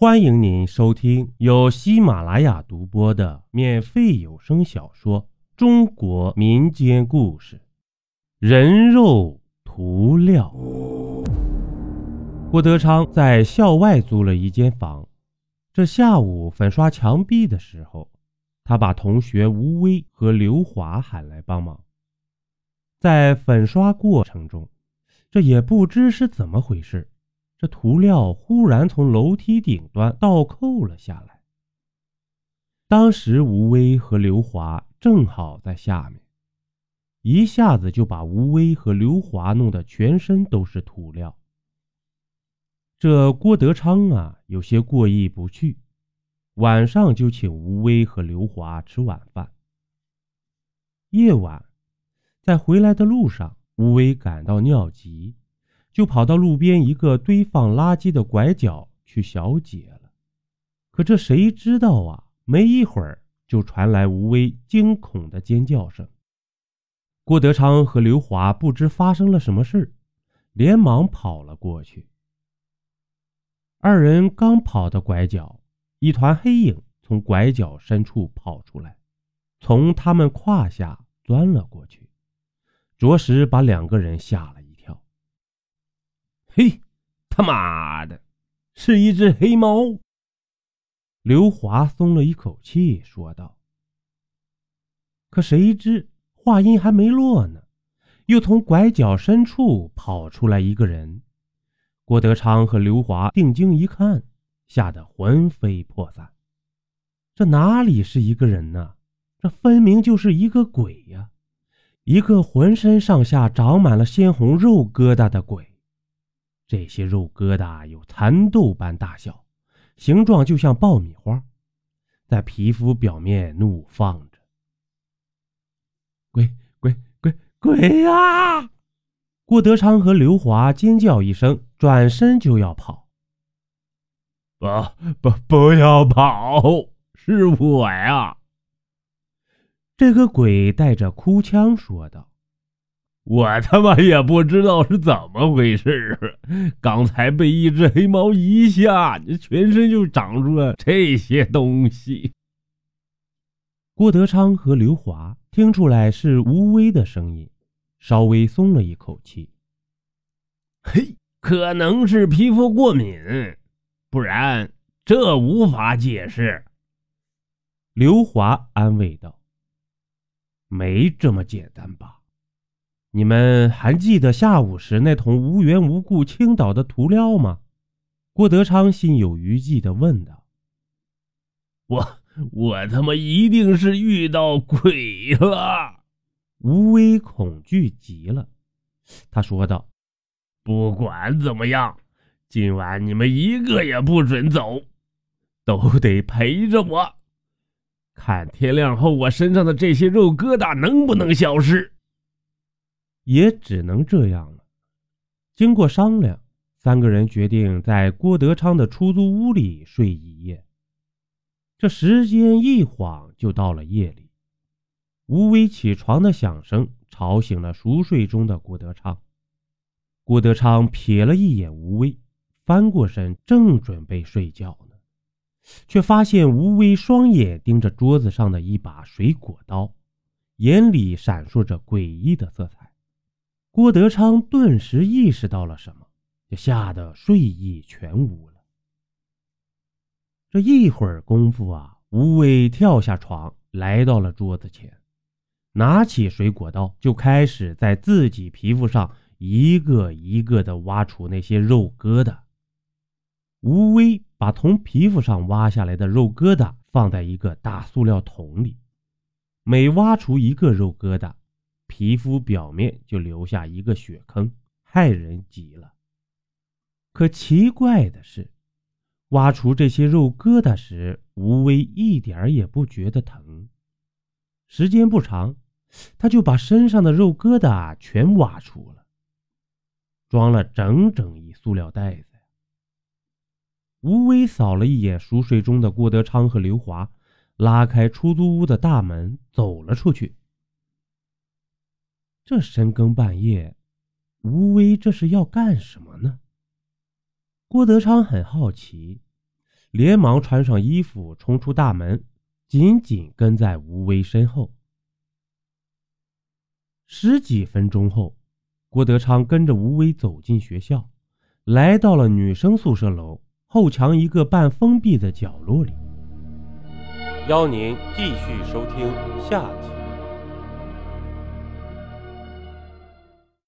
欢迎您收听由喜马拉雅独播的免费有声小说《中国民间故事》，人肉涂料。郭德昌在校外租了一间房，这下午粉刷墙壁的时候，他把同学吴威和刘华喊来帮忙。在粉刷过程中，这也不知是怎么回事。这涂料忽然从楼梯顶端倒扣了下来。当时吴威和刘华正好在下面，一下子就把吴威和刘华弄得全身都是涂料。这郭德昌啊，有些过意不去，晚上就请吴威和刘华吃晚饭。夜晚，在回来的路上，吴威感到尿急。就跑到路边一个堆放垃圾的拐角去小解了，可这谁知道啊？没一会儿就传来吴威惊恐的尖叫声。郭德昌和刘华不知发生了什么事连忙跑了过去。二人刚跑到拐角，一团黑影从拐角深处跑出来，从他们胯下钻了过去，着实把两个人吓了。嘿，他妈的，是一只黑猫！刘华松了一口气，说道。可谁知话音还没落呢，又从拐角深处跑出来一个人。郭德昌和刘华定睛一看，吓得魂飞魄散。这哪里是一个人呢？这分明就是一个鬼呀！一个浑身上下长满了鲜红肉疙瘩的鬼。这些肉疙瘩有蚕豆般大小，形状就像爆米花，在皮肤表面怒放着。鬼鬼鬼鬼呀！郭德昌和刘华尖叫一声，转身就要跑。不不不要跑，是我呀！这个鬼带着哭腔说道。我他妈也不知道是怎么回事啊刚才被一只黑猫一吓，全身就长出了这些东西。郭德昌和刘华听出来是吴威的声音，稍微松了一口气。嘿，可能是皮肤过敏，不然这无法解释。刘华安慰道：“没这么简单吧？”你们还记得下午时那桶无缘无故倾倒的涂料吗？郭德昌心有余悸地问道。我我他妈一定是遇到鬼了！吴威恐惧极了，他说道：“不管怎么样，今晚你们一个也不准走，都得陪着我，看天亮后我身上的这些肉疙瘩能不能消失。”也只能这样了。经过商量，三个人决定在郭德昌的出租屋里睡一夜。这时间一晃就到了夜里，吴威起床的响声吵醒了熟睡中的郭德昌。郭德昌瞥了一眼吴威，翻过身正准备睡觉呢，却发现吴威双眼盯着桌子上的一把水果刀，眼里闪烁着诡异的色彩。郭德昌顿时意识到了什么，就吓得睡意全无了。这一会儿功夫啊，吴威跳下床，来到了桌子前，拿起水果刀，就开始在自己皮肤上一个一个的挖出那些肉疙瘩。吴威把从皮肤上挖下来的肉疙瘩放在一个大塑料桶里，每挖出一个肉疙瘩。皮肤表面就留下一个血坑，害人极了。可奇怪的是，挖除这些肉疙瘩时，吴威一点也不觉得疼。时间不长，他就把身上的肉疙瘩全挖出了，装了整整一塑料袋子。吴威扫了一眼熟睡中的郭德昌和刘华，拉开出租屋的大门，走了出去。这深更半夜，吴威这是要干什么呢？郭德昌很好奇，连忙穿上衣服冲出大门，紧紧跟在吴威身后。十几分钟后，郭德昌跟着吴威走进学校，来到了女生宿舍楼后墙一个半封闭的角落里。邀您继续收听下集。